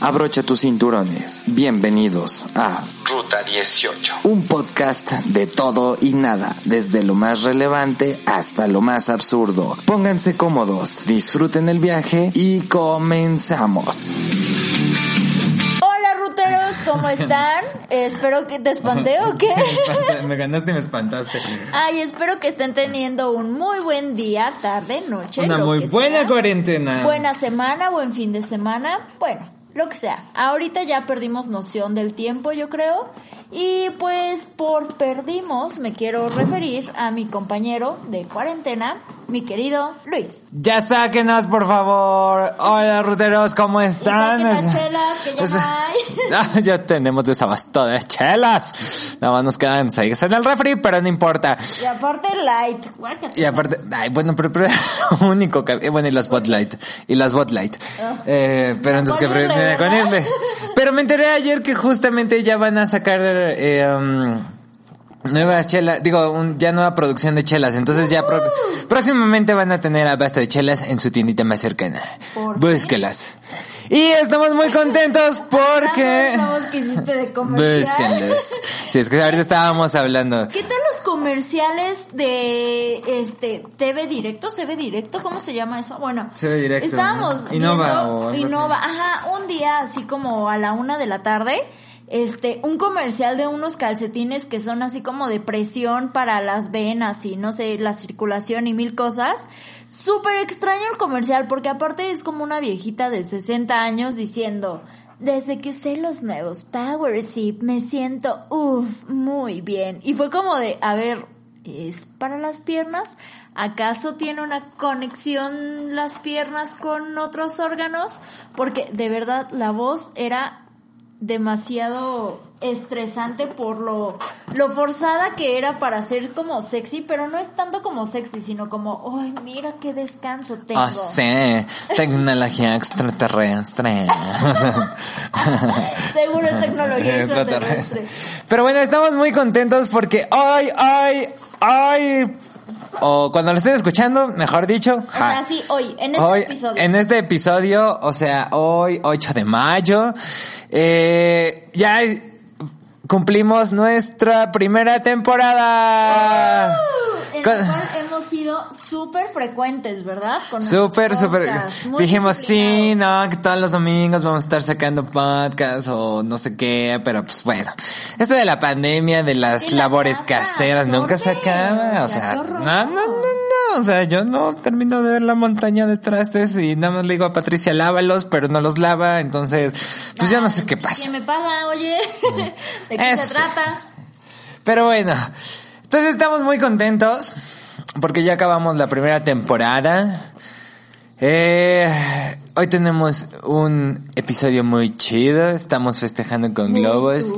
Abrocha tus cinturones. Bienvenidos a Ruta 18. un podcast de todo y nada, desde lo más relevante hasta lo más absurdo. Pónganse cómodos, disfruten el viaje y comenzamos. Hola ruteros, ¿cómo están? espero que te espanté o qué. me ganaste y me espantaste. Ay, espero que estén teniendo un muy buen día, tarde, noche. Una lo muy que buena sea. cuarentena. Buena semana, buen fin de semana. Bueno, lo que sea. Ahorita ya perdimos noción del tiempo, yo creo. Y pues por perdimos me quiero referir a mi compañero de cuarentena, mi querido Luis. Ya sáquenos, por favor. Hola, ruteros, ¿cómo están? Y saquen las chelas, que ya Es- no hay. Ah, ya tenemos desabasto de chelas. Nada más nos quedan seis en el refri, pero no importa. Y aparte light. Y aparte, ay, bueno, pero, pero lo único que, eh, bueno, y las Spotlight, y las Spotlight. Eh, pero entonces que Con irle, Pero me enteré ayer que justamente ya van a sacar, eh, um, Nuevas chelas, digo, un- ya nueva producción de chelas, entonces ya pro- próximamente van a tener abasto de chelas en su tiendita más cercana. ¿Por qué? Y estamos muy contentos porque... Voz que hiciste de comercial. Búsquenlas. Sí, es que ahorita estábamos hablando. ¿Qué tal los comerciales de este TV Directo? ¿CB Directo? ¿Cómo se llama eso? Bueno, CB Directo, Estábamos ¿no? Innova viendo- o así. Innova, ajá, un día así como a la una de la tarde, este, un comercial de unos calcetines que son así como de presión para las venas y no sé, la circulación y mil cosas. Súper extraño el comercial porque aparte es como una viejita de 60 años diciendo, desde que usé los nuevos Power Zip me siento, uff, muy bien. Y fue como de, a ver, ¿es para las piernas? ¿Acaso tiene una conexión las piernas con otros órganos? Porque de verdad la voz era demasiado estresante por lo, lo forzada que era para ser como sexy, pero no es tanto como sexy, sino como, ¡ay, mira qué descanso tengo! Oh, sí, tecnología extraterrestre. Seguro es tecnología extraterrestre. Pero bueno, estamos muy contentos porque hoy, hoy, hoy, o cuando lo estén escuchando, mejor dicho, Ahora ja, sí, hoy, en este hoy, episodio. en este episodio, o sea, hoy, 8 de mayo, eh, ya cumplimos nuestra primera temporada. En Con- sido súper frecuentes, ¿verdad? Con Súper, súper. Dijimos, sí, no, que todos los domingos vamos a estar sacando podcast o no sé qué, pero pues bueno. Esto de la pandemia, de las la labores casa, caseras, nunca se acaba. O sea, no, no, no, no. O sea, yo no termino de ver la montaña de trastes y nada más le digo a Patricia, lávalos, pero no los lava. Entonces, pues yo no sé qué pasa. ¿Quién me paga, oye? ¿De qué Eso. se trata? Pero bueno, entonces estamos muy contentos porque ya acabamos la primera temporada. Eh, hoy tenemos un episodio muy chido, estamos festejando con globos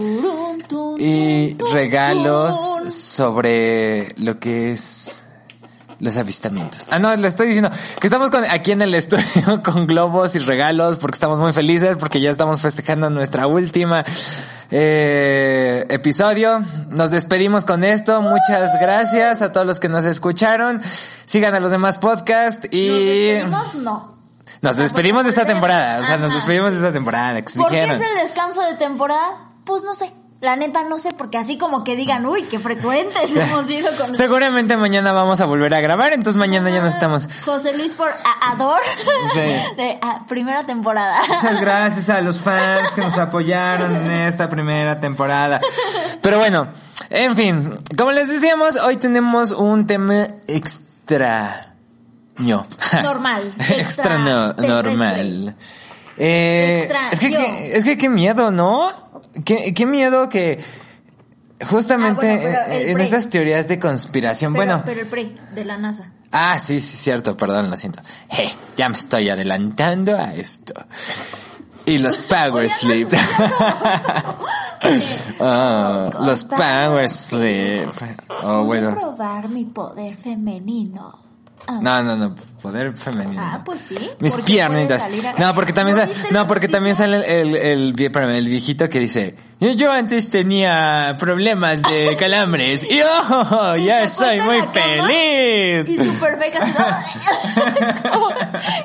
y regalos sobre lo que es los avistamientos. Ah, no, le estoy diciendo que estamos con, aquí en el estudio con globos y regalos porque estamos muy felices porque ya estamos festejando nuestra última eh, episodio. Nos despedimos con esto. Muchas gracias a todos los que nos escucharon. Sigan a los demás podcasts y ¿Nos despedimos? No. nos despedimos de esta temporada. O sea, nos despedimos de esta temporada. ¿Por qué es el descanso de temporada? Pues no sé. La neta no sé, porque así como que digan, uy, qué frecuentes hemos ido con Seguramente mañana vamos a volver a grabar, entonces mañana ya nos estamos. José Luis por a- Ador Sí. de ah, primera temporada. Muchas gracias a los fans que nos apoyaron en esta primera temporada. Pero bueno, en fin, como les decíamos, hoy tenemos un tema extra. No. Normal, extra, extra no, normal. Eh, Extra es que, es que qué miedo, ¿no? Qué, qué miedo que justamente Ah, bueno, eh, en estas teorías de conspiración, Pero, bueno, pero el pre de la NASA. ah, sí, sí, cierto, perdón, lo siento. Je, ya me estoy adelantando a esto. Y los Power Sleep. Ah, los Power Sleep. Oh, bueno. probar mi poder femenino. No, no, no, poder femenino. Ah, pues sí. Mis piernitas. No, porque también, ¿No sa- viste la no, porque también sale el, el, el, el viejito que dice, yo, yo antes tenía problemas de calambres y oh, Y ya soy muy feliz. Y como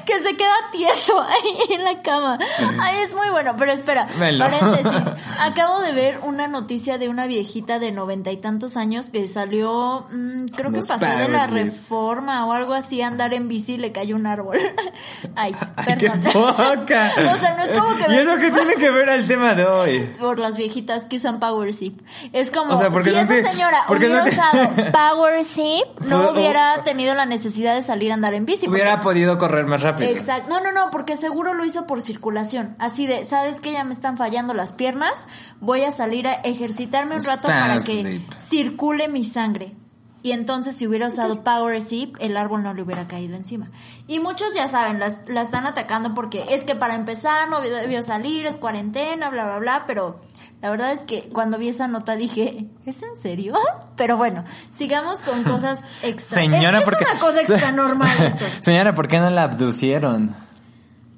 que se queda tieso ahí en la cama. Ay, es muy bueno, pero espera, Velo. paréntesis. Acabo de ver una noticia de una viejita de noventa y tantos años que salió, mm, creo que pasó de la reforma o algo así, andar en bici y le cayó un árbol. Ay, Ay, qué poca. O sea, no es como que ¿Y eso qué tiene que ver al tema de hoy? por las viejitas que usan Power Zip. Es como, O sea, porque si no esa te- señora hubiera no te- usado Power Zip, no hubiera tenido la necesidad de salir a andar en bici. porque- Hubiera podido correr más rápido. Exacto. No, no, no, porque seguro lo hizo por circulación. Así de, ¿sabes que Ya me están fallando las piernas. Voy a salir a ejercitarme un rato para que Zip. circule mi sangre. Y entonces si hubiera usado Power Zip, el árbol no le hubiera caído encima. Y muchos ya saben, las- la están atacando porque es que para empezar no debió salir, es cuarentena, bla, bla, bla, pero la verdad es que cuando vi esa nota dije, ¿es en serio? Pero bueno, sigamos con cosas extra. Señora, es, es porque una cosa extra normal eso. Señora, ¿por qué no la abducieron?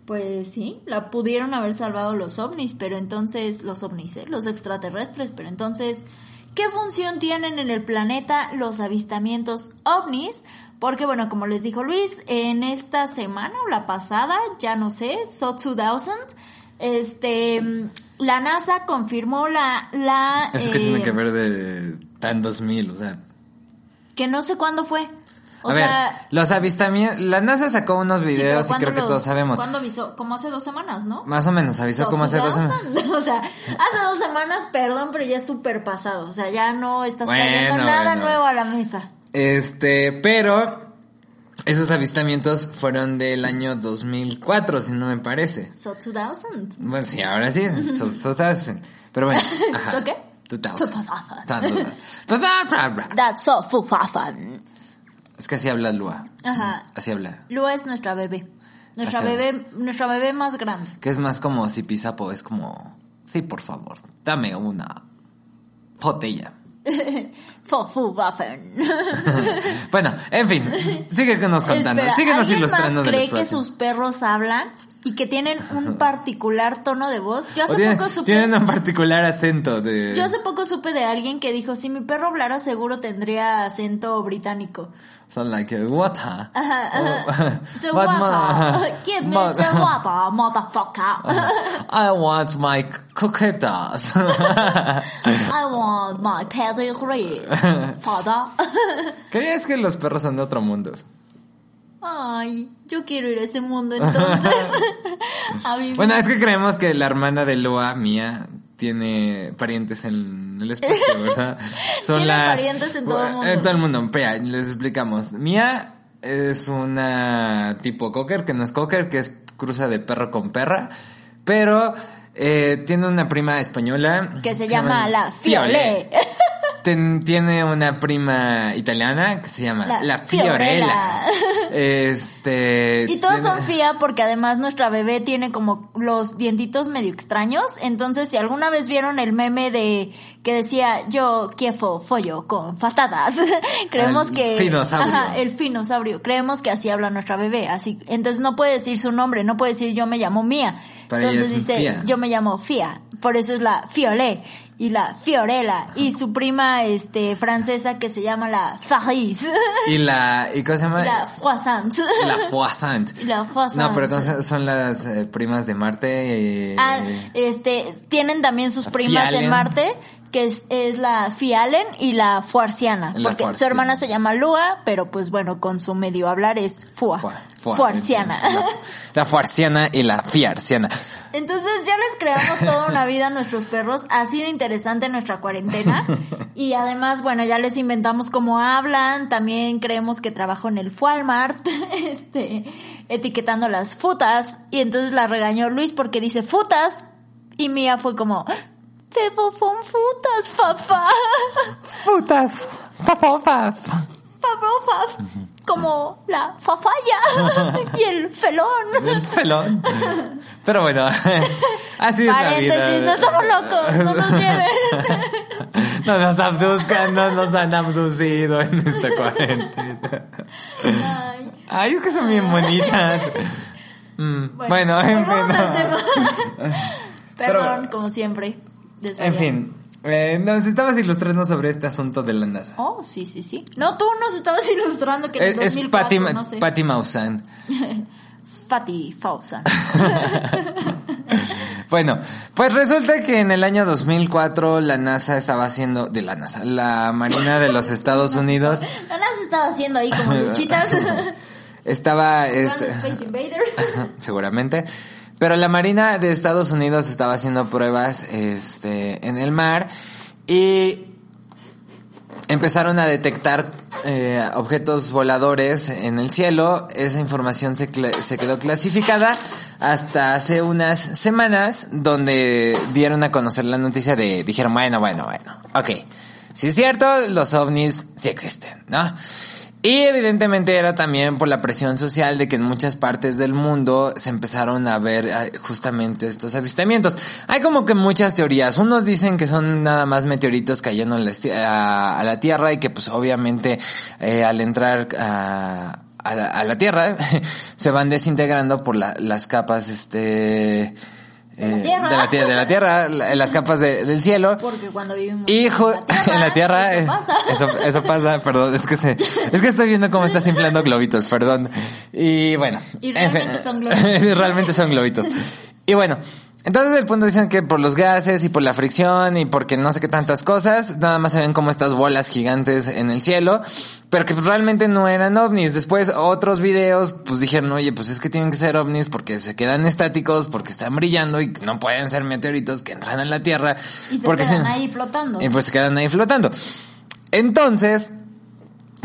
Pues sí, la pudieron haber salvado los ovnis, pero entonces los ovnis, ¿eh? los extraterrestres, pero entonces, ¿qué función tienen en el planeta los avistamientos ovnis? Porque bueno, como les dijo Luis, en esta semana o la pasada, ya no sé, So 2000, este, la NASA confirmó la, la, Eso que eh, tiene que ver de tan 2000, o sea... que no sé cuándo fue. O a sea, ver, los avistamientos... La NASA sacó unos sí, videos y ¿cuándo creo que todos sabemos. ¿Cuándo avisó? Como hace dos semanas, ¿no? Más o menos, avisó como hace dos 2000, semanas. O sea, hace dos semanas, perdón, pero ya es súper pasado. O sea, ya no estás Bueno, trayendo nada bueno. nuevo a la mesa. Este, pero... Esos avistamientos fueron del año 2004, si no me parece. So 2000. Bueno, sí, ahora sí, so 2000. Pero bueno, ajá. ¿So qué? 2000. 2000. That's so. Es que así habla Lua. Ajá. Así habla. Lua es nuestra bebé. Nuestra Así. bebé, nuestra bebé más grande. Que es más como si Pisapo es como... Sí, por favor, dame una botella. Bueno, en fin, síguenos contando, Espera, síguenos ¿alguien ilustrando más cree que sus perros hablan y que tienen un particular tono de voz? Yo O hace tienen, poco supe... tienen un particular acento de... Yo hace poco supe de alguien que dijo, si mi perro hablara seguro tendría acento británico. Son like, water. Ajá, Oh, ajá. What water. Give me the water, motherfucker. I want my coquetas. I want my pedigree, father. ¿Crees que los perros son de otro mundo? Ay, yo quiero ir a ese mundo entonces. a. Bueno, es que creemos que la hermana de Lua, Mía, tiene parientes en el espacio, ¿verdad? Tiene parientes en todo el mundo. En todo el mundo. Espera, les explicamos. Mía es una tipo cocker, que no es cocker, que es cruza de perro con perra, pero eh, tiene una prima española. que se llama la Fiole. Ten- tiene una prima italiana que se llama La la, Fiorella. Fiorella. Este. Y todos tiene- son fía porque además nuestra bebé tiene como los dientitos medio extraños. Entonces, si alguna vez vieron el meme de que decía yo quiefo follo con patatas, creemos El que finosaurio. Ajá, el finosaurio. Creemos que así habla nuestra bebé. Así, entonces no puede decir su nombre, no puede decir yo me llamo Mía. Para entonces es dice Fía. yo me llamo Fía. Por eso es la Fiolé y la Fiorella y su prima este francesa que se llama la Faris. Y la. ¿Y cómo se llama? la Froissant. La Poissant. Y la Poissant. No, pero ¿cómo se- son las eh, primas de Marte. eh, Ah, este, tienen también sus primas Fialen. en Marte, que es, es la Fialen y la Fuarciana. La porque su hermana se llama Lua, pero pues bueno, con su medio hablar es Fua. Fua- Fua- Fuarciana. entonces, La, la Fuarciana y la Fiarciana. Entonces ya les creamos toda una vida a nuestros perros. Ha sido interesante nuestra cuarentena. Y además, bueno, ya les inventamos cómo hablan. También creemos que trabajo en el Walmart, este, etiquetando las futas. Y entonces la regañó Luis porque dice futas. Y Mía fue como, Febofonfutas, papá. Putas, fafofas. Como la fafaya y el felón. El pelón. Pero bueno, así es la Paréntesis, no vida. estamos locos, no nos lleven. No nos abduzcan, no nos han abducido en esta cuarentena. Ay. Ay, es que son bien bonitas. Mm, bueno, en fin. no. Perdón, Pero- como siempre. En desvariando. fin. Eh, nos estabas ilustrando sobre este asunto de la NASA. Oh, sí, sí, sí. No, tú nos estabas ilustrando que en Es, es 2004, Patty, no sé. Patty Maussan. Fatty. Bueno, pues resulta que en el año 2004 la NASA estaba haciendo, de la NASA, la Marina de los Estados Unidos La NASA estaba haciendo ahí como luchitas. estaba, este, Space Invaders. seguramente, pero la Marina de Estados Unidos estaba haciendo pruebas, este, en el mar y empezaron a detectar eh, objetos voladores en el cielo. Esa información se, se quedó clasificada hasta hace unas semanas donde dieron a conocer la noticia de, dijeron, bueno, bueno, bueno, ok. Si es cierto, los ovnis sí existen, ¿no? Y evidentemente era también por la presión social de que en muchas partes del mundo se empezaron a ver eh, justamente estos avistamientos. Hay como que muchas teorías. Unos dicen que son nada más meteoritos cayendo a, la Tierra y que pues obviamente eh, al entrar a, a la, a la Tierra se van desintegrando por la- las capas este... De la eh, Tierra. de la, tie- de la Tierra, la- las capas de- del cielo. Porque cuando vivimos Hijo, en la tierra, eso eh, pasa. eso, eso pasa, perdón, es que se, es que estoy viendo cómo estás inflando globitos, perdón. Y bueno. Y en fin, realmente son globitos. realmente son globitos. Y bueno, entonces el punto dicen que por los gases y por la fricción y porque no sé qué tantas cosas, nada más se ven como estas bolas gigantes en el cielo, pero que pues realmente no eran ovnis. Después otros videos pues dijeron, oye, pues es que tienen que ser ovnis porque se quedan estáticos, porque están brillando y no pueden ser meteoritos que entran en la Tierra. Y se porque quedan ahí flotando. y pues se quedan ahí flotando. Entonces,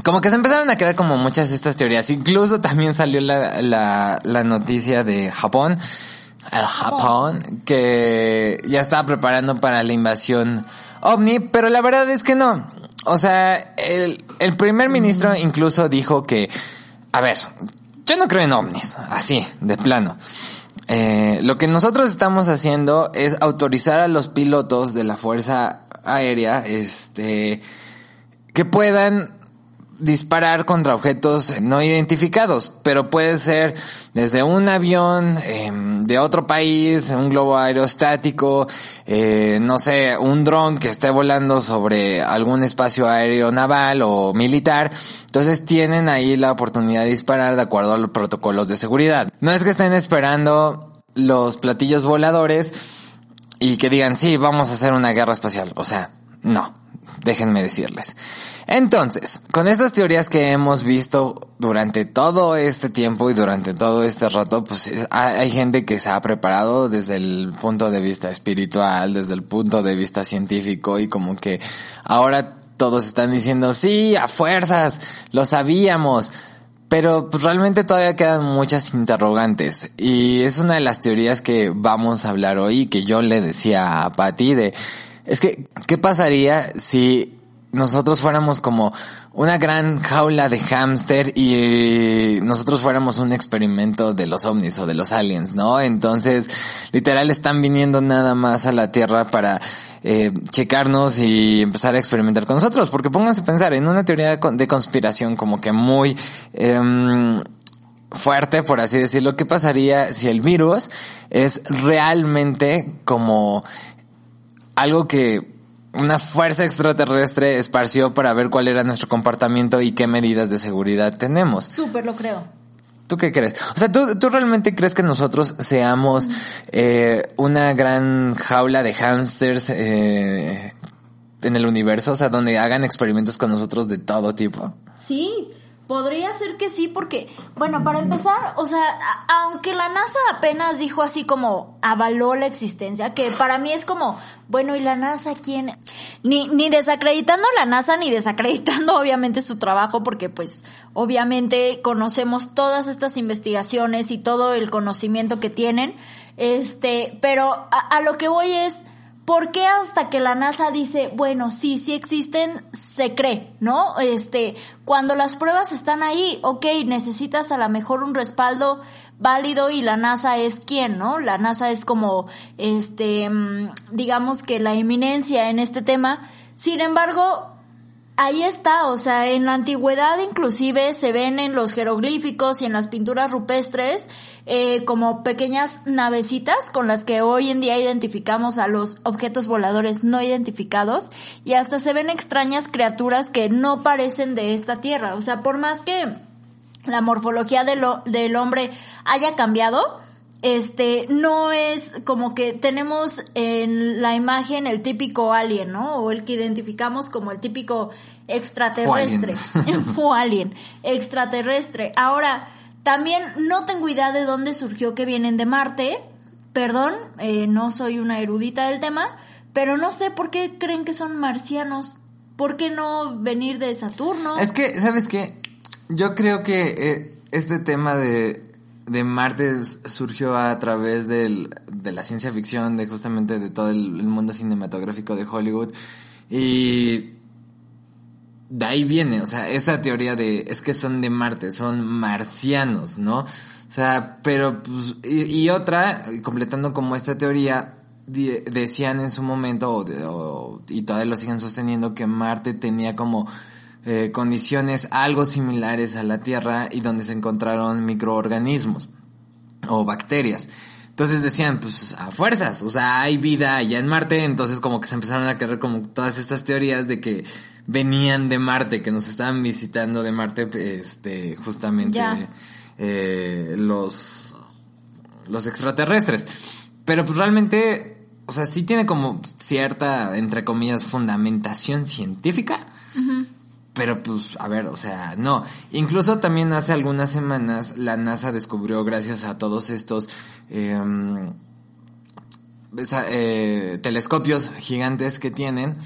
como que se empezaron a crear como muchas de estas teorías. Incluso también salió la, la, la noticia de Japón, el Japón, que ya estaba preparando para la invasión ovni, pero la verdad es que no. O sea, el, el primer ministro incluso dijo que, a ver, yo no creo en ovnis, así, de plano. Eh, lo que nosotros estamos haciendo es autorizar a los pilotos de la Fuerza Aérea, este, que puedan disparar contra objetos no identificados, pero puede ser desde un avión em, de otro país, un globo aerostático, eh, no sé, un dron que esté volando sobre algún espacio aéreo naval o militar. Entonces tienen ahí la oportunidad de disparar de acuerdo a los protocolos de seguridad. No es que estén esperando los platillos voladores y que digan, sí, vamos a hacer una guerra espacial. O sea, no, déjenme decirles. Entonces, con estas teorías que hemos visto durante todo este tiempo y durante todo este rato, pues es- hay, hay gente que se ha preparado desde el punto de vista espiritual, desde el punto de vista científico y como que ahora todos están diciendo, sí, a fuerzas, lo sabíamos. Pero pues, realmente todavía quedan muchas interrogantes y es una de las teorías que vamos a hablar hoy que yo le decía a Patti de es que ¿qué pasaría si nosotros fuéramos como una gran jaula de hámster y nosotros fuéramos un experimento de los ovnis o de los aliens, ¿no? Entonces, literal están viniendo nada más a la Tierra para eh, checarnos y empezar a experimentar con nosotros, porque pónganse a pensar en una teoría de con- de conspiración como que muy em, fuerte, por así decirlo, ¿qué pasaría si el virus es realmente como algo que una fuerza extraterrestre esparció para ver cuál era nuestro comportamiento y qué medidas de seguridad tenemos? Súper lo creo. ¿Tú qué crees? O sea, ¿tú, tú realmente crees que nosotros seamos eh, una gran jaula de hámsters eh, en el universo? O sea, donde hagan experimentos con nosotros de todo tipo. Sí, podría ser que sí, porque, bueno, para empezar, o sea, aunque la NASA apenas dijo así como avaló la existencia, que para mí es como, bueno, ¿y la NASA quién? Ni, ni desacreditando la NASA, ni desacreditando obviamente su trabajo, porque pues obviamente conocemos todas estas investigaciones y todo el conocimiento que tienen, este, pero a lo que voy es, ¿Por qué hasta que la NASA dice, bueno, sí, sí existen, se cree, ¿no? Este, cuando las pruebas están ahí, ok, necesitas a lo mejor un respaldo válido y la NASA es quien, ¿no? La NASA es como, este, mm, digamos que la eminencia en este tema. Sin embargo, ahí está, o sea, en la antigüedad inclusive se ven en los jeroglíficos y en las pinturas rupestres eh, como pequeñas navecitas con las que hoy en día identificamos a los objetos voladores no identificados y hasta se ven extrañas criaturas que no parecen de esta tierra, o sea, por más que la morfología de lo, del hombre haya cambiado, este, no es como que tenemos en la imagen el típico alien, ¿no? O el que identificamos como el típico extraterrestre. Fue alien. extraterrestre. Ahora, también no tengo idea de dónde surgió que vienen de Marte. Perdón, eh, no soy una erudita del tema, pero no sé por qué creen que son marcianos. ¿Por qué no venir de Saturno? Es que, ¿sabes qué? Yo creo que eh, este tema de de Marte surgió a través del, de la ciencia ficción, de justamente de todo el, mundo cinematográfico de Hollywood. Y de ahí viene, o sea, esa teoría de, es que son de Marte, son marcianos, ¿no? O sea, pero, pues, y, otra, completando como esta teoría, decían en su momento, o, y todavía lo siguen sosteniendo, que Marte tenía como eh, condiciones algo similares a la Tierra y donde se encontraron microorganismos o bacterias. Entonces decían, pues a fuerzas, o sea, hay vida allá en Marte, entonces como que se empezaron a creer como todas estas teorías de que venían de Marte, que nos estaban visitando de Marte, este, justamente eh, los, los extraterrestres. Pero pues realmente, o sea, sí tiene como cierta, entre comillas, fundamentación científica. Pero pues, a ver, o sea, no. Incluso también hace algunas semanas la NASA descubrió, gracias a todos estos em, eh, telescopios gigantes que tienen,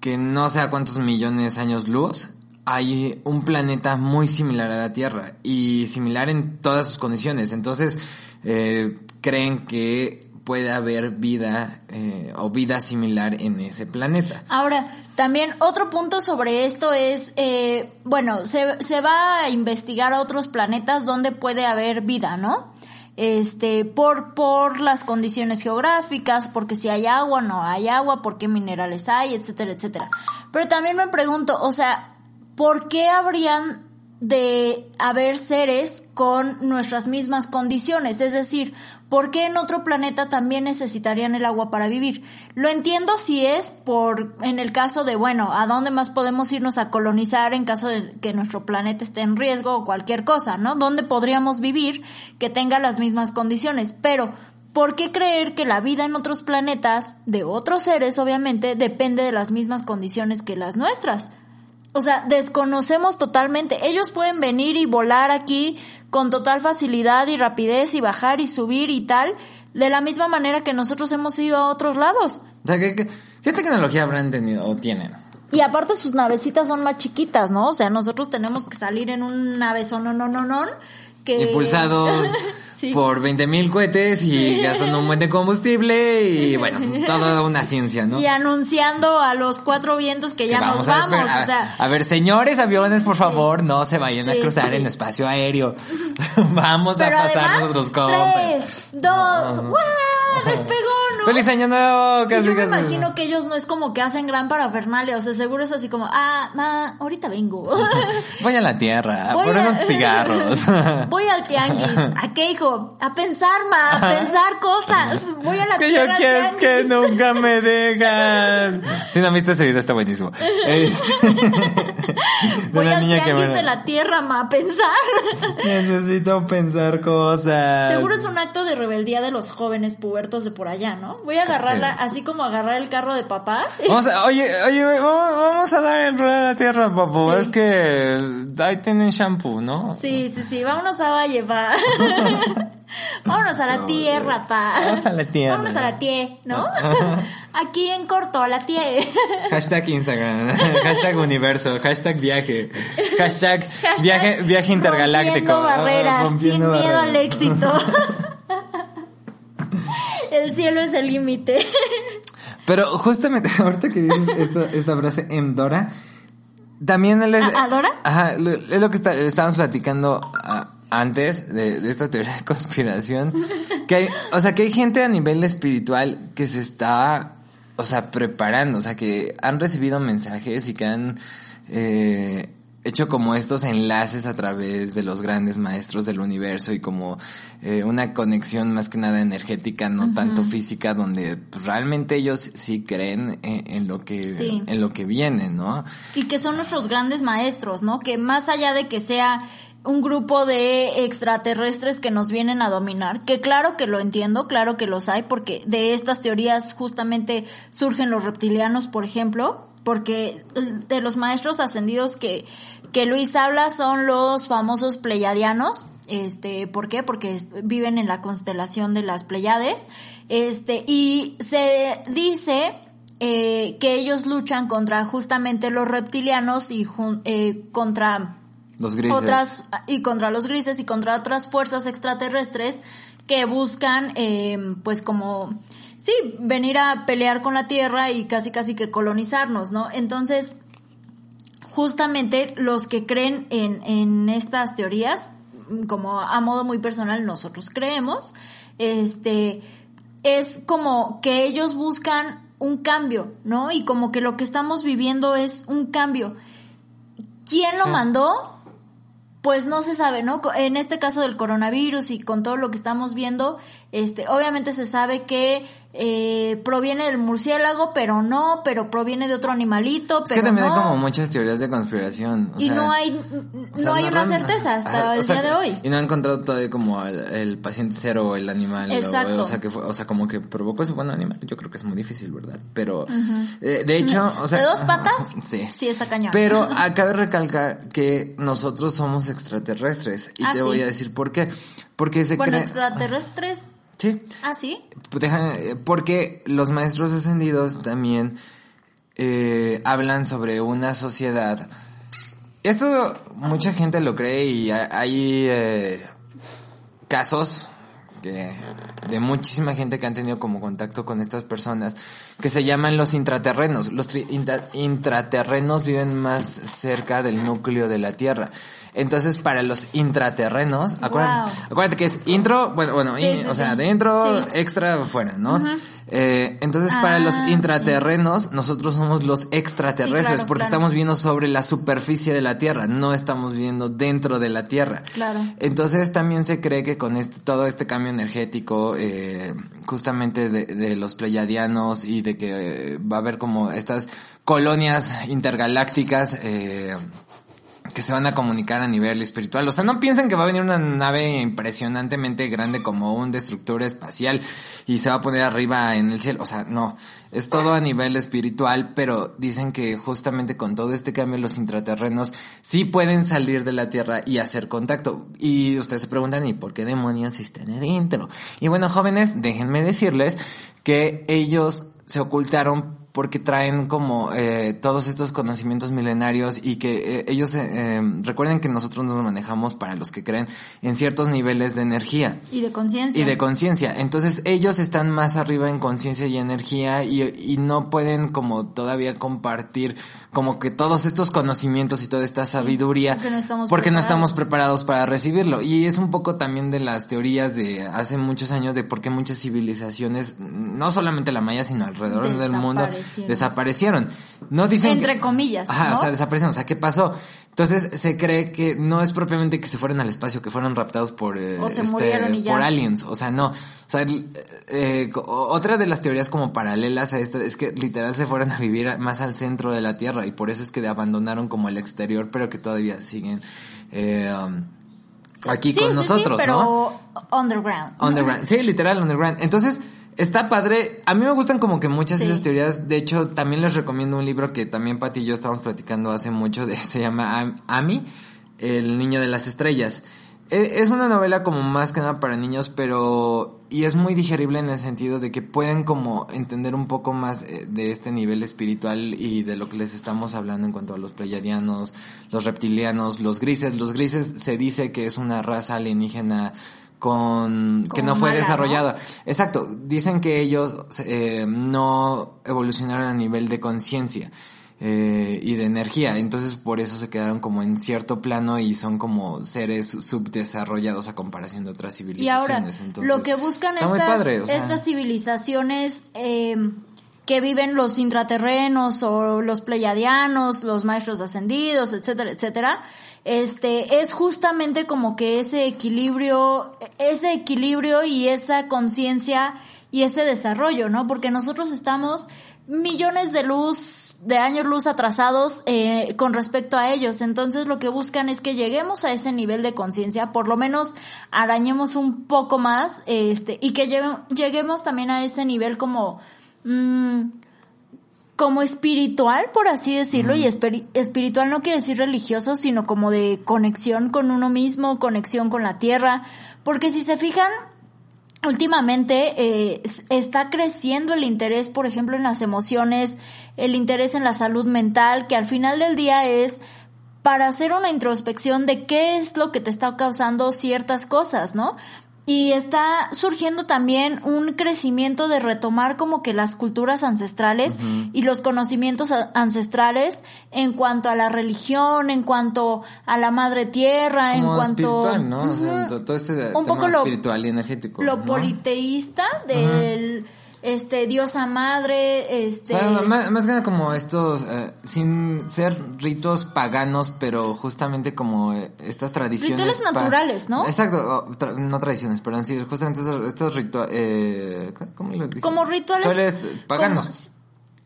que no sé a cuántos millones de años luz, hay un planeta muy similar a la Tierra y similar en todas sus condiciones. Entonces, eh, creen que puede haber vida eh, o vida similar en ese planeta. Ahora, también otro punto sobre esto es, eh, bueno, se, se va a investigar a otros planetas donde puede haber vida, ¿no? Este, por, por las condiciones geográficas, porque si hay agua, no hay agua, por qué minerales hay, etcétera, etcétera. Pero también me pregunto, o sea, ¿por qué habrían de haber seres con nuestras mismas condiciones, es decir, ¿por qué en otro planeta también necesitarían el agua para vivir? Lo entiendo si es por, en el caso de, bueno, ¿a dónde más podemos irnos a colonizar en caso de que nuestro planeta esté en riesgo o cualquier cosa, ¿no? ¿Dónde podríamos vivir que tenga las mismas condiciones? Pero, ¿por qué creer que la vida en otros planetas, de otros seres obviamente, depende de las mismas condiciones que las nuestras? O sea, desconocemos totalmente. Ellos pueden venir y volar aquí con total facilidad y rapidez y bajar y subir y tal, de la misma manera que nosotros hemos ido a otros lados. O sea, ¿qué, qué, tecnología habrán tenido o tienen? Y aparte sus navecitas son más chiquitas, ¿no? O sea, nosotros tenemos que salir en un navezón, no, no, no, no, que... Impulsados por 20 mil cohetes y gastando un buen de combustible y bueno, toda una ciencia, ¿no? Y anunciando a los cuatro vientos que ya nos vamos. A, o sea. a, ver, señores aviones, por favor, no se vayan a cruzar en espacio aéreo. vamos a pasar nosotros con... Tres, dos, ¡guau! Despegó, ¿no? ¡Feliz año nuevo! Casi, yo me imagino que ellos no es como que hacen gran parafernalia, o sea, seguro es así como, ah, ma, ahorita vengo. Voy a la tierra, por unos cigarros. Voy al tianguis. ¿A qué, hijo? a pensar, ma, a pensar cosas. Voy a la que yo quiero que nunca me dejas. Si no viste ese video, está buenísimo. Voy al niña que de la tierra, ma, a pensar. Necesito pensar cosas. Seguro es un acto de rebeldía de los jóvenes pubertos de por allá, ¿no? Voy a agarrarla, así como agarrar el carro de papá. Vamos a, oye, oye, vamos, a dar el rol a la tierra, papu. Es que ahí tienen shampoo, ¿no? Sí, sí, sí. Vámonos a llevar. Vámonos a la tierra, pa. Vamos a la tierra. Vámonos a la tie, ¿no? Aquí en corto, a la tie. Hashtag Instagram, hashtag universo, hashtag viaje, hashtag, viaje, viaje intergaláctico. Rompiendo barreras, sin miedo al éxito. El cielo es el límite. Pero justamente ahorita que dices esta, esta frase Emdora, también él es... ¿A- Adora? Ajá, es lo que está- estábamos platicando ah, antes de, de esta teoría de conspiración. Que hay, o sea, que hay gente a nivel espiritual que se está, o sea, preparando, o sea, que han recibido mensajes y que han eh, hecho como estos enlaces a través de los grandes maestros del universo y como eh, una conexión más que nada energética, no tanto física, donde pues, realmente ellos sí creen en, en lo que Sí. en lo que viene, ¿no? y que son nuestros grandes maestros, ¿no? Que más allá de que sea un grupo de extraterrestres que nos vienen a dominar, que claro que lo entiendo, claro que los hay, porque de estas teorías justamente surgen los reptilianos, por ejemplo, porque de los maestros ascendidos que, que Luis habla son los famosos pleiadianos, este, ¿por qué? Porque viven en la constelación de las Pleiades, este, y se dice eh, que ellos luchan contra justamente los reptilianos y eh, contra Los grises. otras y contra los grises y contra otras fuerzas extraterrestres que buscan eh, pues como sí venir a pelear con la tierra y casi casi que colonizarnos no entonces justamente los que creen en, en estas teorías, como a modo muy personal nosotros creemos, este, es como que ellos buscan un cambio, ¿no? Y como que lo que estamos viviendo es un cambio. ¿Quién lo Sí. mandó? Pues no se sabe, ¿no? En este caso del coronavirus y con todo lo que estamos viendo, este, obviamente se sabe que eh, proviene del murciélago, pero no, pero proviene de otro animalito, Es pero que también no. hay como muchas teorías de conspiración. o y sea, no hay, o sea, no hay una certeza hasta el sea, día de hoy. Y no han encontrado todavía como el, el paciente cero o el animal. Exacto. O, sea, que fue, o sea, como que provocó ese buen animal. Yo creo que es muy difícil, ¿verdad? Pero, eh, de hecho, o sea. ¿De dos patas? Sí. Sí, está cañón. Pero acabe recalcar que nosotros somos extraterrestres. Y Ah, te sí. voy a decir por qué. Porque se bueno, cree. extraterrestres, Sí. ah, sí. Pues deja- eh, porque los maestros ascendidos también eh, hablan sobre una sociedad. Esto mucha gente lo cree y ha- hay eh, casos que- de muchísima gente que han tenido como contacto con estas personas que se llaman los intraterrenos. Los intraterrenos viven más cerca del núcleo de la Tierra. Entonces, para los intraterrenos, acuérdate, Wow. acuérdate que es intro, bueno, bueno, Sí, in- sí, o sea, dentro, extra, fuera, ¿no? Eh, entonces, para los Ah, intraterrenos, nosotros somos los extraterrestres, claro, porque claro. estamos viendo sobre la superficie de la Tierra, no estamos viendo dentro de la Tierra. Claro. Entonces, también se cree que con este, todo este cambio energético, eh, justamente de, de los pleyadianos y de que eh, va a haber como estas colonias intergalácticas, eh, que se van a comunicar a nivel espiritual. O sea, no piensen que va a venir una nave impresionantemente grande como un destructor espacial y se va a poner arriba en el cielo. O sea, no. Es todo a nivel espiritual, pero dicen que justamente con todo este cambio los intraterrenos sí pueden salir de la Tierra y hacer contacto. Y ustedes se preguntan, ¿y por qué demonios están adentro? Y bueno, jóvenes, déjenme decirles que ellos se ocultaron porque traen como eh, todos estos conocimientos milenarios y que eh, ellos eh, eh, recuerden que nosotros nos manejamos para los que creen en ciertos niveles de energía Y de conciencia. y de conciencia. Entonces ellos están más arriba en conciencia y energía y, y no pueden como todavía compartir como que todos estos conocimientos y toda esta sabiduría porque no estamos porque no estamos preparados para recibirlo. Y es un poco también de las teorías de hace muchos años de por qué muchas civilizaciones, no solamente la maya, sino alrededor del mundo, Desaparecieron. desaparecieron. No dicen Entre que- comillas, Ajá, ¿no? o sea, desaparecieron. O sea, ¿qué pasó? Entonces se cree que no es propiamente que se fueran al espacio, que fueron raptados por eh, O se este, murieron y ya. por aliens. O sea, no. O sea, eh, otra de las teorías como paralelas a esta es que literal se fueron a vivir más al centro de la Tierra y por eso es que abandonaron como el exterior, pero que todavía siguen eh, um, aquí Sí, con sí, sí, nosotros, pero ¿no? underground. Underground. Sí, literal, underground. Entonces, está padre. A mí me gustan como que muchas de Sí. esas teorías. De hecho, también les recomiendo un libro que también Pati y yo estábamos platicando hace mucho. De, se llama Am- Ami, El Niño de las Estrellas. E- Es una novela como más que nada para niños, pero... Y es muy digerible en el sentido de que pueden como entender un poco más eh, de este nivel espiritual y de lo que les estamos hablando en cuanto a los pleyadianos, los reptilianos, los grises. Los grises se dice que es una raza alienígena con, que no fue mala, ¿no? desarrollada. Exacto, dicen que ellos eh, no evolucionaron a nivel de conciencia eh, y de energía, entonces por eso se quedaron como en cierto plano y son como seres subdesarrollados a comparación de otras Y civilizaciones. ahora, Entonces, lo que buscan estas, padre, o sea, estas civilizaciones eh, que viven los intraterrenos o los pleiadianos, los maestros ascendidos, etcétera, etcétera, este, es justamente como que ese equilibrio, ese equilibrio y esa conciencia y ese desarrollo, ¿no? Porque nosotros estamos millones de luz, de años luz atrasados eh, con respecto a ellos. Entonces lo que buscan es que lleguemos a ese nivel de conciencia, por lo menos arañemos un poco más, este, y que lleguemos también a ese nivel como, mm, como espiritual, por así decirlo, y espiri- espiritual no quiere decir religioso, sino como de conexión con uno mismo, conexión con la tierra, porque si se fijan, últimamente eh, está creciendo el interés, por ejemplo, en las emociones, el interés en la salud mental, que al final del día es para hacer una introspección de qué es lo que te está causando ciertas cosas, ¿no? Y está surgiendo también un crecimiento de retomar como que las culturas ancestrales y los conocimientos ancestrales en cuanto a la religión, en cuanto a la madre tierra, en cuanto espiritual, ¿no? O sea, Ujú. to- todo este Un tema poco lo- espiritual y energético. lo ¿no? politeísta del este diosa madre, este O sea, más, más que nada como estos, eh, sin ser ritos paganos, pero justamente como eh, estas tradiciones. Rituales naturales, ¿no? Exacto, tra- no tradiciones, perdón, sí, justamente estos, estos rituales, eh, ¿cómo lo dije? como rituales Rituales paganos. como-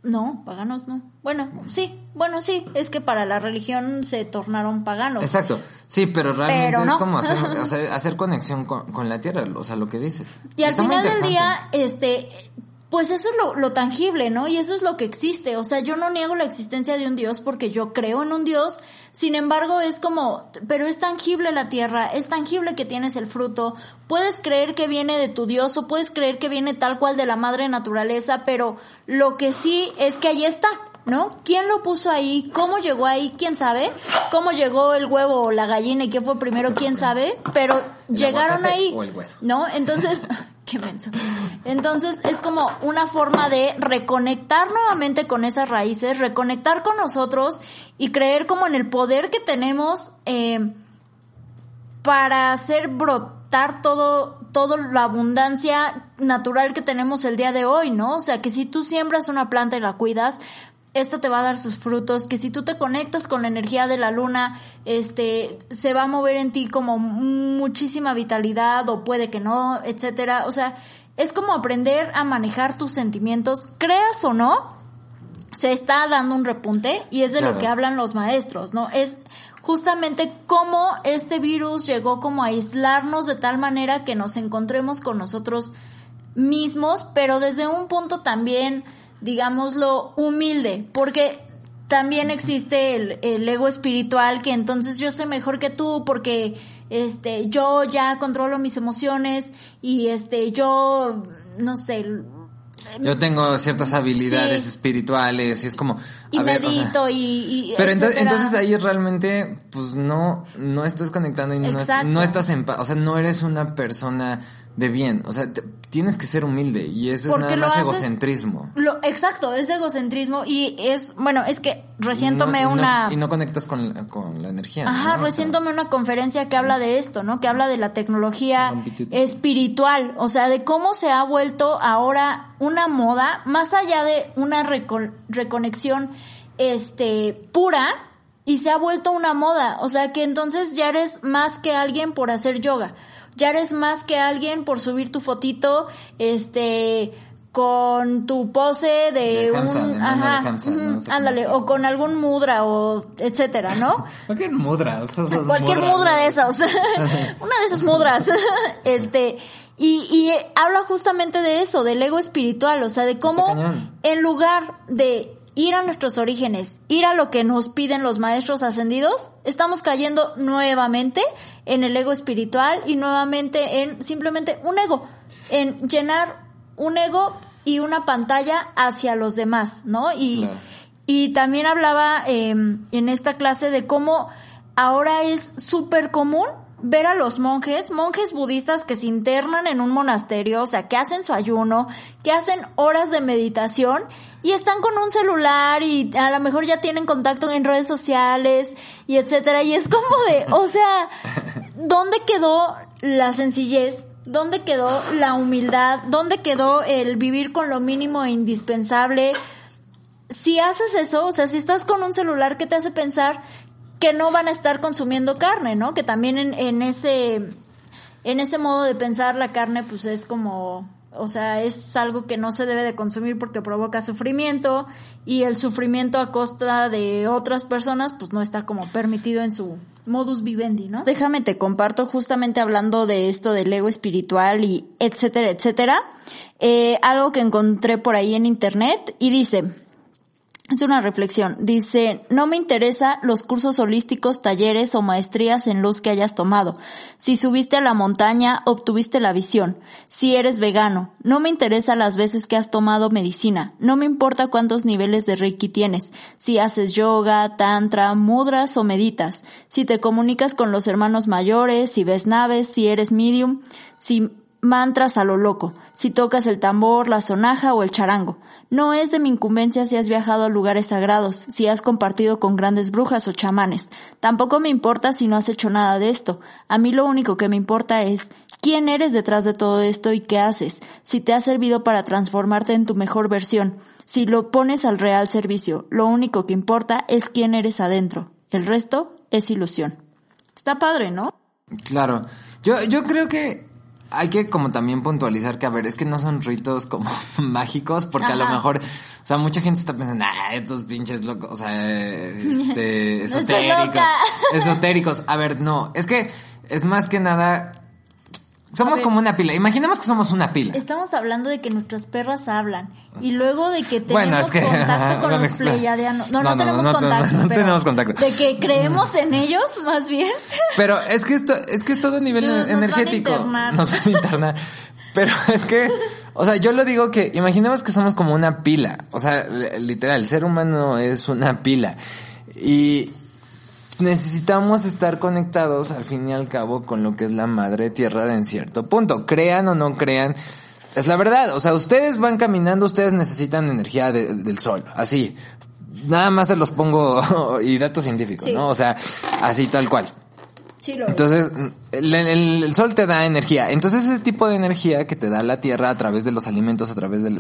no, paganos no. Bueno, sí, bueno, sí, es que para la religión se tornaron paganos. Exacto, sí, pero realmente Pero es como hacer, o sea, hacer conexión con, con la tierra, o sea, lo que dices. Y al Está final del día, este, pues eso es lo, lo tangible, ¿no? Y eso es lo que existe. O sea, yo no niego la existencia de un Dios porque yo creo en un Dios. Sin embargo, es como, pero es tangible la tierra, es tangible que tienes el fruto. Puedes creer que viene de tu Dios o puedes creer que viene tal cual de la madre naturaleza, pero lo que sí es que ahí está. ¿No? ¿Quién lo puso ahí? ¿Cómo llegó ahí? ¿Quién sabe? ¿Cómo llegó el huevo o la gallina y qué fue primero? ¿Quién sabe? Pero ¿El llegaron ahí. o el hueso? ¿No? Entonces, qué menso. Entonces es como una forma de reconectar nuevamente con esas raíces, reconectar con nosotros y creer como en el poder que tenemos eh, para hacer brotar todo, todo la abundancia natural que tenemos el día de hoy, ¿no? O sea, que si tú siembras una planta y la cuidas, esta te va a dar sus frutos, que si tú te conectas con la energía de la luna, este, se va a mover en ti como muchísima vitalidad o puede que no, etcétera. O sea, es como aprender a manejar tus sentimientos, creas o no, se está dando un repunte y es de Claro. lo que hablan los maestros, ¿no? Es justamente cómo este virus llegó como a aislarnos de tal manera que nos encontremos con nosotros mismos, pero desde un punto también, digámoslo, humilde, porque también existe el, el ego espiritual que entonces yo soy mejor que tú porque este yo ya controlo mis emociones y este yo no sé Yo tengo ciertas habilidades Sí. espirituales y es como... y a ver, o sea, medito y, y Pero entonces ahí realmente, pues no, no estás conectando y no, no estás en paz. O sea, no eres una persona de bien. O sea, te- tienes que ser humilde y eso Porque es nada lo más haces- egocentrismo. Lo, exacto, es egocentrismo y es, bueno, es que recién tomé no- una... y no conectas con, la- con la energía. Ajá, ¿no? recién tomé una conferencia que habla de esto, ¿no? Que habla de la tecnología espiritual, o sea, de cómo se ha vuelto ahora una moda, más allá de una reco- reconexión este pura y se ha vuelto una moda, o sea, que entonces ya eres más que alguien por hacer yoga. Ya eres más que alguien por subir tu fotito este con tu pose de, De un Hamza, de ajá, Hamza, no cómo ándale, o con algún mudra o etcétera, ¿no? Cualquier mudra. o sea, esas Cualquier mudra ¿no? de esos. Una de esas mudras. este, y, y habla justamente de eso, del ego espiritual, o sea, de cómo en lugar de ir a nuestros orígenes, ir a lo que nos piden los maestros ascendidos, estamos cayendo nuevamente en el ego espiritual y nuevamente en simplemente un ego, en llenar un ego y una pantalla hacia los demás, ¿no? Y, Claro. y también hablaba eh, en esta clase de cómo ahora es súper común ver a los monjes, monjes budistas que se internan en un monasterio, o sea, que hacen su ayuno, que hacen horas de meditación y están con un celular y a lo mejor ya tienen contacto en redes sociales y etcétera. Y es como de, o sea, ¿dónde quedó la sencillez? ¿Dónde quedó la humildad? ¿Dónde quedó el vivir con lo mínimo e indispensable? Si haces eso, o sea, si estás con un celular que te hace pensar que no van a estar consumiendo carne, ¿no? Que también en, en ese en ese modo de pensar la carne pues es como o sea, es algo que no se debe de consumir porque provoca sufrimiento y el sufrimiento a costa de otras personas pues no está como permitido en su modus vivendi, ¿no? Déjame te comparto justamente hablando de esto del ego espiritual y etcétera, etcétera, eh, algo que encontré por ahí en internet y dice, es una reflexión. Dice, no me interesa los cursos holísticos, talleres o maestrías en luz que hayas tomado. Si subiste a la montaña, obtuviste la visión. Si eres vegano, no me interesa las veces que has tomado medicina. No me importa cuántos niveles de Reiki tienes. Si haces yoga, tantra, mudras o meditas. Si te comunicas con los hermanos mayores, si ves naves, si eres medium, si mantras a lo loco, si tocas el tambor, la sonaja o el charango. No es de mi incumbencia si has viajado a lugares sagrados, si has compartido con grandes brujas o chamanes. Tampoco me importa si no has hecho nada de esto. A mí lo único que me importa es quién eres detrás de todo esto y qué haces, si te ha servido para transformarte en tu mejor versión, si lo pones al real servicio. Lo único que importa es quién eres adentro. El resto es ilusión. Está padre, ¿no? Claro. Yo, yo creo que hay que como también puntualizar que, a ver, es que no son ritos como mágicos, porque a lo mejor, o sea, mucha gente está pensando, ah, estos pinches locos, o sea, este, esotéricos, esotéricos. A ver, no, es que es más que nada somos como una pila. Imaginemos que somos una pila. Estamos hablando de que nuestras perras hablan. Y luego de que tenemos contacto con los pleiadianos. No, no, tenemos contacto. No, tenemos contacto. De que creemos en ellos, más bien. Pero es que esto, es que es todo a nivel energético. Nos van a internar. Nos van a internar. Pero es que, o sea, yo lo digo que imaginemos que somos como una pila. O sea, literal, el ser humano es una pila. Y necesitamos estar conectados al fin y al cabo con lo que es la madre tierra en cierto punto. Crean o no crean, es la verdad. O sea, ustedes van caminando, ustedes necesitan energía del sol, así. Nada más se los pongo y datos científicos, ¿no? O sea, así tal cual. Entonces, el, sol te da energía. Entonces, ese tipo de energía que te da la tierra a través de los alimentos, a través de,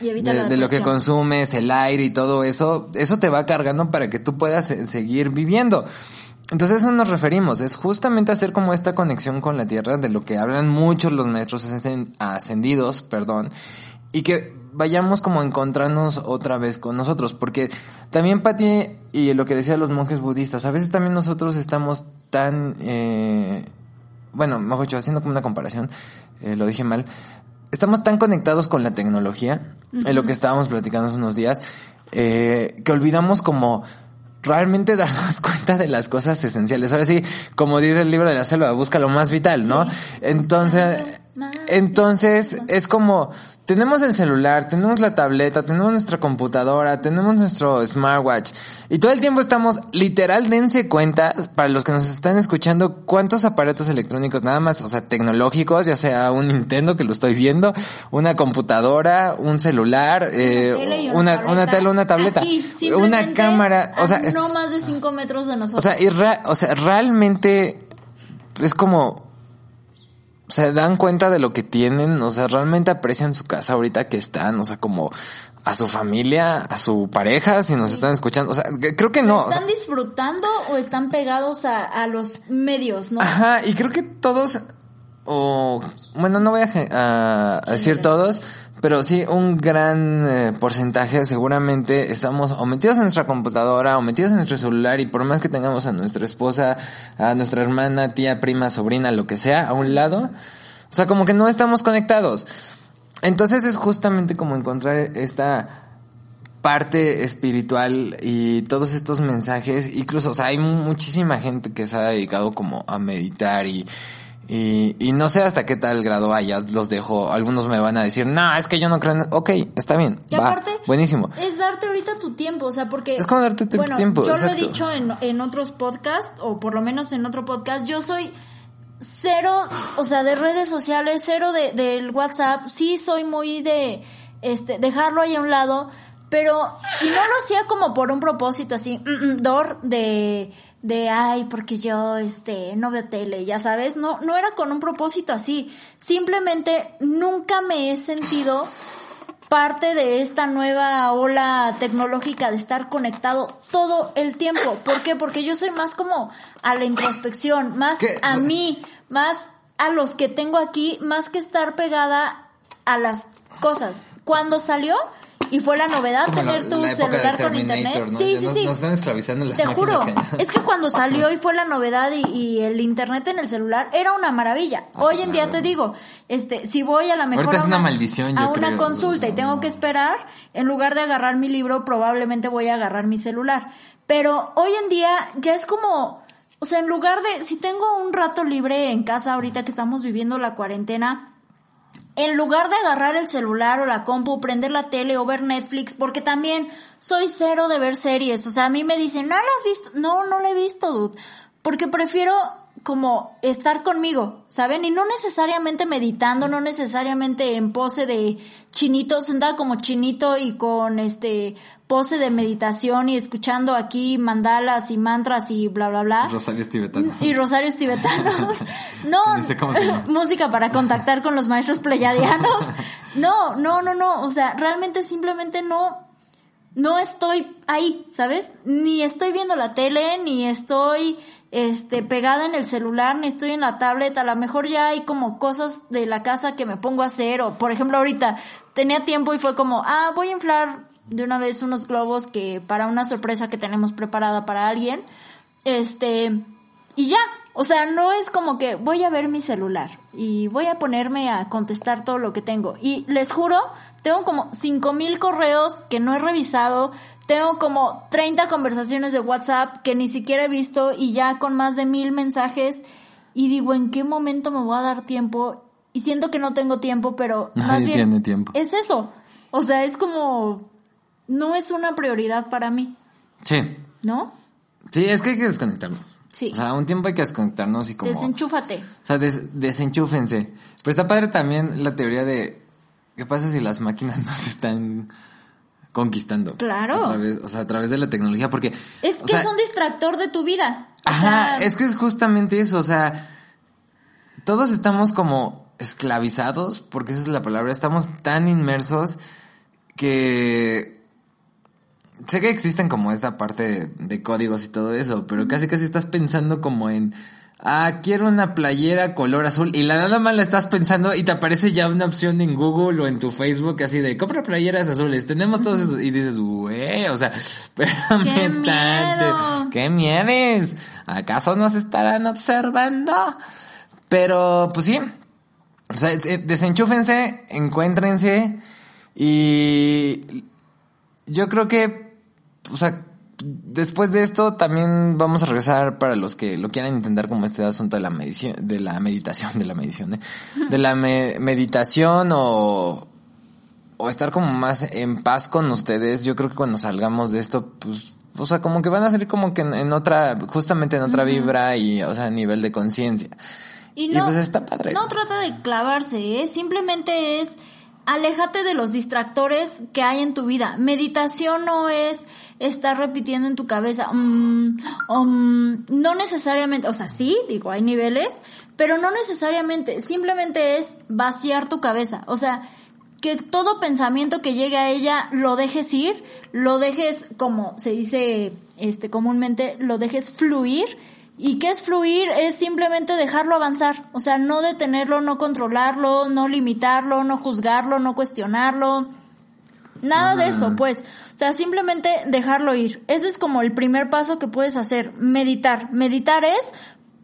de, lo que consumes, el aire y todo eso, eso te va cargando para que tú puedas seguir viviendo. Entonces, eso nos referimos. Es justamente hacer como esta conexión con la tierra de lo que hablan muchos los maestros ascendidos, perdón, y que vayamos como a encontrarnos otra vez con nosotros, porque también Pati y lo que decían los monjes budistas, a veces también nosotros estamos tan, eh, bueno, mejor dicho, haciendo como una comparación, eh, lo dije mal, estamos tan conectados con la tecnología, en lo que estábamos platicando hace unos días, eh, que olvidamos como realmente darnos cuenta de las cosas esenciales. Ahora sí, como dice el libro de la selva, busca lo más vital, ¿no? Entonces, entonces es como tenemos el celular, tenemos la tableta, tenemos nuestra computadora, tenemos nuestro smartwatch y todo el tiempo estamos literal dense cuenta para los que nos están escuchando cuántos aparatos electrónicos nada más, o sea, tecnológicos, ya sea un Nintendo que lo estoy viendo, una computadora, un celular, eh, una, una, tele, una tableta, una cámara, o sea, no más de 5 metros de nosotros. O sea, y o sea, realmente es como se dan cuenta de lo que tienen, o sea, realmente aprecian su casa ahorita que están, o sea, como a su familia, a su pareja, si nos están escuchando, o sea, creo que no. ¿Están disfrutando o están pegados a, a, los medios, no? Ajá, y creo que todos, o, bueno, no voy a, a decir todos, pero sí, un gran eh, porcentaje seguramente estamos o metidos en nuestra computadora o metidos en nuestro celular y por más que tengamos a nuestra esposa, a nuestra hermana, tía, prima, sobrina, lo que sea, a un lado, o sea, como que no estamos conectados. Entonces es justamente como encontrar esta parte espiritual y todos estos mensajes, incluso, o sea, hay muchísima gente que se ha dedicado como a meditar y, y, y, no sé hasta qué tal grado haya, los dejo. Algunos me van a decir, no, es que yo no creo en... Ok, está bien. Y va, aparte, buenísimo. Es darte ahorita tu tiempo, o sea, porque... Es como darte tu tiempo. Yo lo he dicho en, en otros podcasts, o por lo menos en otro podcast, yo soy cero, o sea, de redes sociales, cero de, del WhatsApp. Sí soy muy de, este, dejarlo ahí a un lado, pero, y no lo hacía como por un propósito así, mm, mm, dor, de, de, ay, porque yo, este, no veo tele, ya sabes, no, no era con un propósito así. Simplemente nunca me he sentido parte de esta nueva ola tecnológica de estar conectado todo el tiempo. ¿Por qué? Porque yo soy más como a la introspección, más ¿Qué? a mí, más a los que tengo aquí, más que estar pegada a las cosas. Cuando salió y fue la novedad la- tener tu la celular con internet. ¿no? Sí, sí, nos- sí. nos están esclavizando las Te juro, es que cuando salió y fue la novedad y, y el internet en el celular era una maravilla. Ah, Hoy en día te digo, este, si voy a la mejor Ahorita es a una maldición, yo a una consulta y tengo que esperar, en lugar de agarrar mi libro, probablemente voy a agarrar mi celular. Pero hoy en día ya es como, o sea, en lugar de, si tengo un rato libre en casa ahorita que estamos viviendo la cuarentena, en lugar de agarrar el celular o la compu, prender la tele o ver Netflix, porque también soy cero de ver series. O sea, a mí me dicen, ¿no la has visto? No, no la he visto, dude. Porque prefiero como estar conmigo, ¿saben? Y no necesariamente meditando, no necesariamente en pose de chinito, sentada como chinito y con este pose de meditación y escuchando aquí mandalas y mantras y bla, bla, bla. Rosarios tibetanos. Y rosarios tibetanos. No, No sé cómo se llama. música para contactar con los maestros pleyadianos. No, no, no, no. O sea, realmente simplemente no, no estoy ahí, ¿sabes? Ni estoy viendo la tele, ni estoy, este, pegada en el celular, ni estoy en la tablet. A lo mejor ya hay como cosas de la casa que me pongo a hacer. O, por ejemplo, ahorita tenía tiempo y fue como, ah, voy a inflar de una vez unos globos que para una sorpresa que tenemos preparada para alguien. Este, y ya, o sea, no es como que voy a ver mi celular y voy a ponerme a contestar todo lo que tengo. Y les juro, tengo como cinco mil correos que no he revisado, tengo como 30 conversaciones de WhatsApp que ni siquiera he visto y ya con más de mil mensajes y digo, ¿en qué momento me voy a dar tiempo? Y siento que no tengo tiempo, pero más Nadie bien tiene tiempo. es eso. O sea, es como no es una prioridad para mí, Sí. ¿no? Sí, es que hay que desconectarnos. Sí. O sea, un tiempo hay que desconectarnos y como... Desenchúfate. O sea, des- desenchúfense. Pero está padre también la teoría de qué pasa si las máquinas nos están conquistando. Claro. A través, o sea, a través de la tecnología, porque... Es que sea, es un distractor de tu vida. O Ajá, sea, es que es justamente eso, o sea, todos estamos como esclavizados, porque esa es la palabra, estamos tan inmersos que sé que existen como esta parte de, de códigos y todo eso, pero casi casi estás pensando como en ah, quiero una playera color azul y la nada más la estás pensando y te aparece ya una opción en Google o en tu Facebook así de compra playeras azules, tenemos todos esos y dices, güey, o sea, espérame ¡Qué tanto! ¿qué miedes? ¿Acaso nos estarán observando? Pero, pues sí, o sea, eh, desenchúfense, encuéntrense y yo creo que, o sea, después de esto también vamos a regresar para los que lo quieran intentar como este asunto de la medición, de la meditación, de la medición, ¿eh? de la me- meditación o, o estar como más en paz con ustedes. Yo creo que cuando salgamos de esto, pues, o sea, como que van a salir como que en, en otra, justamente en otra vibra y, o sea, nivel de conciencia. Y Y no, pues está padre. No trata de clavarse, ¿eh? simplemente es aléjate de los distractores que hay en tu vida. Meditación no es estar repitiendo en tu cabeza, mm, um, no necesariamente, o sea, sí, digo, hay niveles, pero no necesariamente, simplemente es vaciar tu cabeza, o sea, que todo pensamiento que llegue a ella lo dejes ir, lo dejes, como se dice este comúnmente, lo dejes fluir. ¿Y qué es fluir? Es simplemente dejarlo avanzar. O sea, no detenerlo, no controlarlo, no limitarlo, no juzgarlo, no cuestionarlo. Nada de eso, pues. O sea, simplemente dejarlo ir. Ese es como el primer paso que puedes hacer. Meditar. Meditar es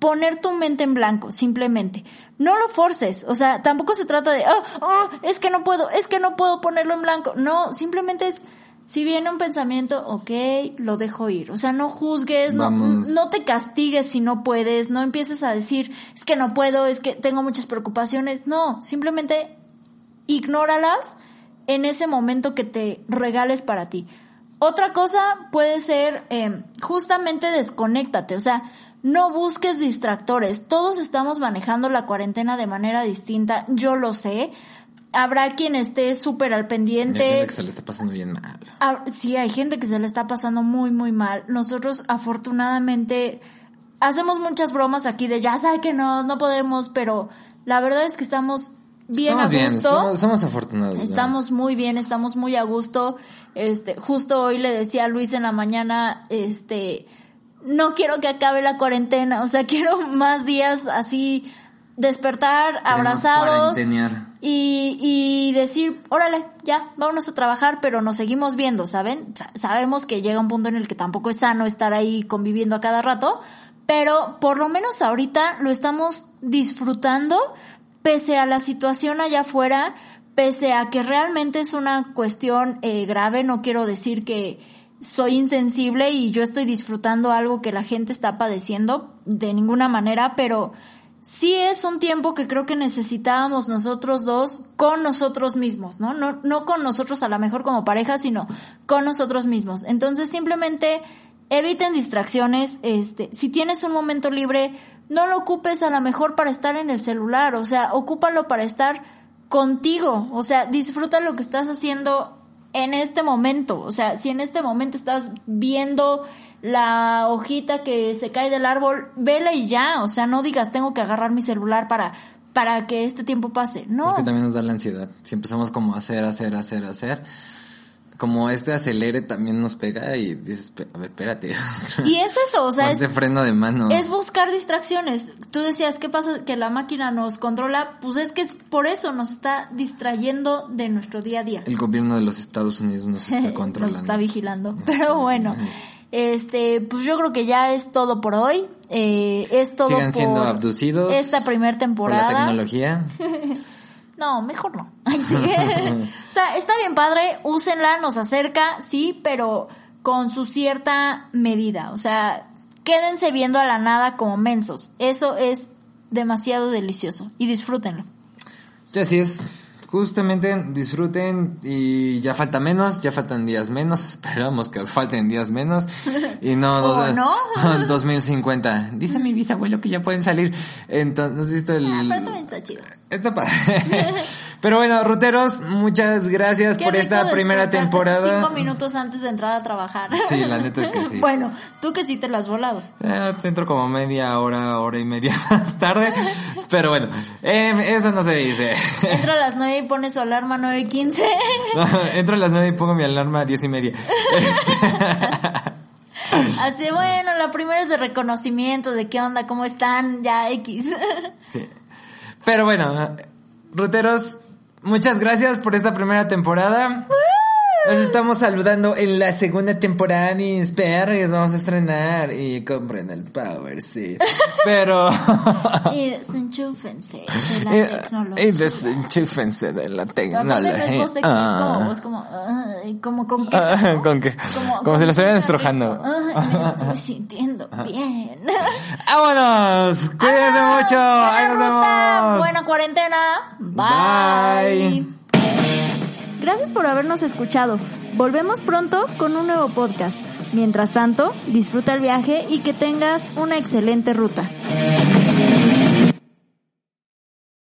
poner tu mente en blanco, simplemente. No lo forces. O sea, tampoco se trata de, oh, oh, es que no puedo, es que no puedo ponerlo en blanco. No, simplemente es, si viene un pensamiento, ok, lo dejo ir. O sea, no juzgues, no, no te castigues si no puedes, no empieces a decir, es que no puedo, es que tengo muchas preocupaciones. No, simplemente ignóralas en ese momento que te regales para ti. Otra cosa puede ser eh, justamente desconéctate, o sea, no busques distractores. Todos estamos manejando la cuarentena de manera distinta, yo lo sé. Habrá quien esté súper al Hay pendiente. gente que se le está pasando bien mal. Ah, Sí, hay gente que se le está pasando muy, muy mal. Nosotros, afortunadamente, hacemos muchas bromas aquí de ya sé que no, no podemos, pero la verdad es que estamos bien Estamos a bien, gusto. somos, somos afortunados. Estamos muy bien, estamos muy a gusto. Este, justo hoy le decía a Luis en la mañana, este, no quiero que acabe la cuarentena, o sea, quiero más días así despertar abrazados y, y decir, órale, ya, vámonos a trabajar, pero nos seguimos viendo, ¿saben? Sa- Sabemos que llega un punto en el que tampoco es sano estar ahí conviviendo a cada rato, pero por lo menos ahorita lo estamos disfrutando pese a la situación allá afuera, pese a que realmente es una cuestión eh, grave, no quiero decir que soy insensible y yo estoy disfrutando algo que la gente está padeciendo de ninguna manera, pero sí es un tiempo que creo que necesitábamos nosotros dos con nosotros mismos, ¿no? No, no con nosotros a lo mejor como pareja, sino con nosotros mismos. Entonces simplemente eviten distracciones, este, si tienes un momento libre, no lo ocupes a lo mejor para estar en el celular, o sea, ocúpalo para estar contigo, o sea, disfruta lo que estás haciendo en este momento, o sea, si en este momento estás viendo la hojita que se cae del árbol, vela y ya, o sea, no digas tengo que agarrar mi celular para para que este tiempo pase. No. Porque también nos da la ansiedad. Si empezamos como a hacer, hacer, hacer, hacer, como este acelere también nos pega y dices, "Pe- a ver, espérate. Y es eso, o sea, es, freno de mano. es buscar distracciones. Tú decías, ¿qué pasa? Que la máquina nos controla. Pues es que es por eso nos está distrayendo de nuestro día a día. El gobierno de los Estados Unidos nos está nos controlando. está vigilando. Pero bueno, este, pues yo creo que ya es todo por hoy. Eh, es todo Sigan siendo abducidos esta primer Por la temporada. tecnología. No, mejor no. Sí. o sea, está bien padre, úsenla, nos acerca, sí, pero con su cierta medida. O sea, quédense viendo a la nada como mensos. Eso es demasiado delicioso y disfrútenlo. Así es. Justamente disfruten y ya falta menos, ya faltan días menos, esperamos que falten días menos y no, ¿O dos- no? 2050. Dice mi bisabuelo que ya pueden salir. Entonces, ¿has visto el...? Ah, pero también está chido. Está padre. Pero bueno, ruteros, muchas gracias Qué por esta primera temporada. Cinco minutos antes de entrar a trabajar. Sí, la neta es que sí. bueno, tú que sí te lo has volado. Eh, entro como media hora, hora y media más tarde. Pero bueno, eh, eso no se dice. Entra a las nueve y pone su alarma nueve y quince. entro a las nueve y pongo mi alarma a diez y media. Así, bueno, la primera es de reconocimiento, de qué onda, cómo están, ya X. Sí. Pero bueno, ruteros, muchas gracias por esta primera temporada. Nos estamos saludando en la segunda temporada de Insperres. Vamos a estrenar y compren el Power, sí. Pero. y desenchúfense de la y, tecnología. y desenchúfense de la tecnología. es como, Ah. es como, con queja, Ah, ¿no? ¿Con qué? Como si lo estuvieran estrujando. Ay, me estoy sintiendo bien. ¡Vámonos! Cuídense mucho. Ahí nos ruta, vemos. Buena cuarentena. Bye. Bye. Gracias por habernos escuchado. Volvemos pronto con un nuevo podcast. Mientras tanto, disfruta el viaje y que tengas una excelente ruta.